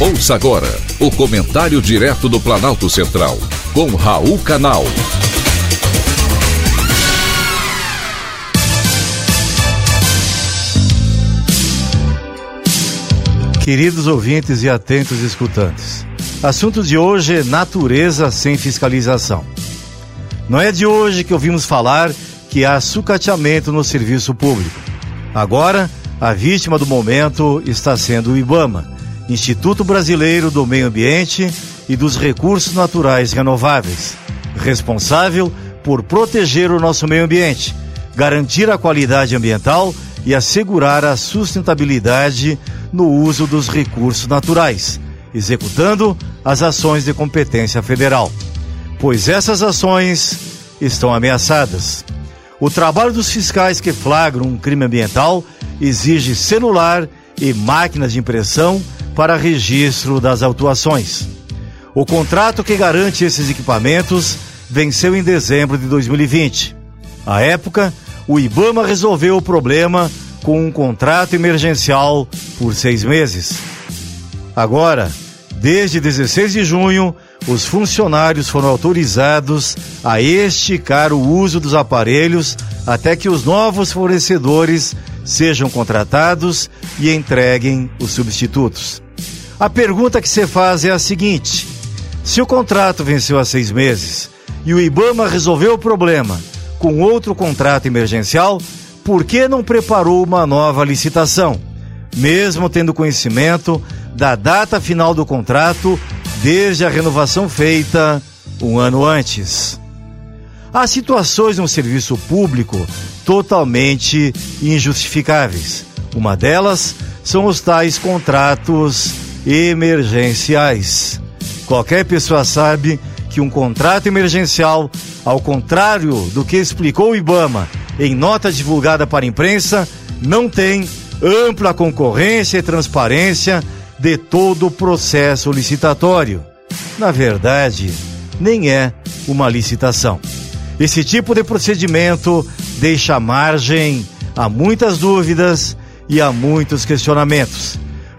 Ouça agora o comentário direto do Planalto Central, com Raul Canal. Queridos ouvintes e atentos escutantes, assunto de hoje é natureza sem fiscalização. Não é de hoje que ouvimos falar que há sucateamento no serviço público. Agora, a vítima do momento está sendo o IBAMA Instituto Brasileiro do Meio Ambiente e dos Recursos Naturais Renováveis, responsável por proteger o nosso meio ambiente, garantir a qualidade ambiental e assegurar a sustentabilidade no uso dos recursos naturais, executando as ações de competência federal. Pois essas ações estão ameaçadas. O trabalho dos fiscais que flagram um crime ambiental exige celular e máquinas de impressão para registro das autuações. O contrato que garante esses equipamentos venceu em dezembro de 2020. À época, o Ibama resolveu o problema com um contrato emergencial por seis meses. Agora, desde 16 de junho, os funcionários foram autorizados a esticar o uso dos aparelhos até que os novos fornecedores sejam contratados e entreguem os substitutos. A pergunta que você faz é a seguinte: se o contrato venceu há seis meses e o Ibama resolveu o problema com outro contrato emergencial, por que não preparou uma nova licitação, mesmo tendo conhecimento da data final do contrato desde a renovação feita um ano antes? Há situações no serviço público totalmente injustificáveis. Uma delas são os tais contratos emergenciais. Qualquer pessoa sabe que um contrato emergencial, ao contrário do que explicou o Ibama em nota divulgada para a imprensa, não tem ampla concorrência e transparência de todo o processo licitatório. Na verdade, nem é uma licitação. Esse tipo de procedimento deixa margem a muitas dúvidas e a muitos questionamentos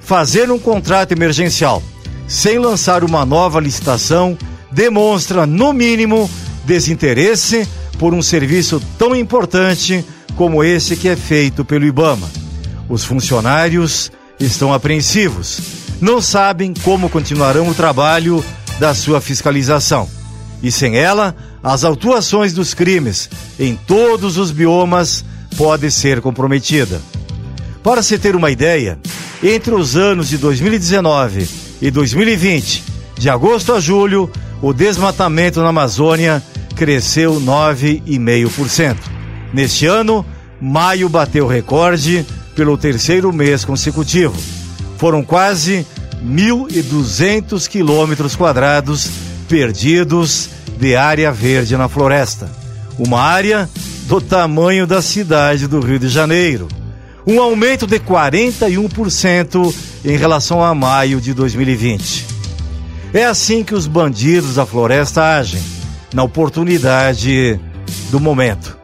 fazer um contrato emergencial sem lançar uma nova licitação demonstra, no mínimo, desinteresse por um serviço tão importante como esse que é feito pelo Ibama. Os funcionários estão apreensivos, não sabem como continuarão o trabalho da sua fiscalização. E sem ela, as autuações dos crimes em todos os biomas podem ser comprometidas. Para se ter uma ideia, entre os anos de 2019 e 2020, de agosto a julho, o desmatamento na Amazônia cresceu 9,5%. Neste ano, maio bateu recorde pelo terceiro mês consecutivo. Foram quase 1.200 quilômetros quadrados perdidos de área verde na floresta. Uma área do tamanho da cidade do Rio de Janeiro um aumento de 41% em relação a maio de 2020. É assim que os bandidos da floresta agem, na oportunidade do momento.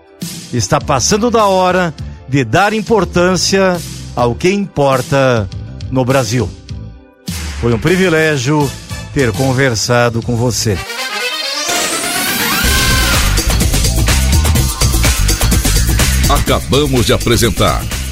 Está passando da hora de dar importância ao que importa no Brasil. Foi um privilégio ter conversado com você. Acabamos de apresentar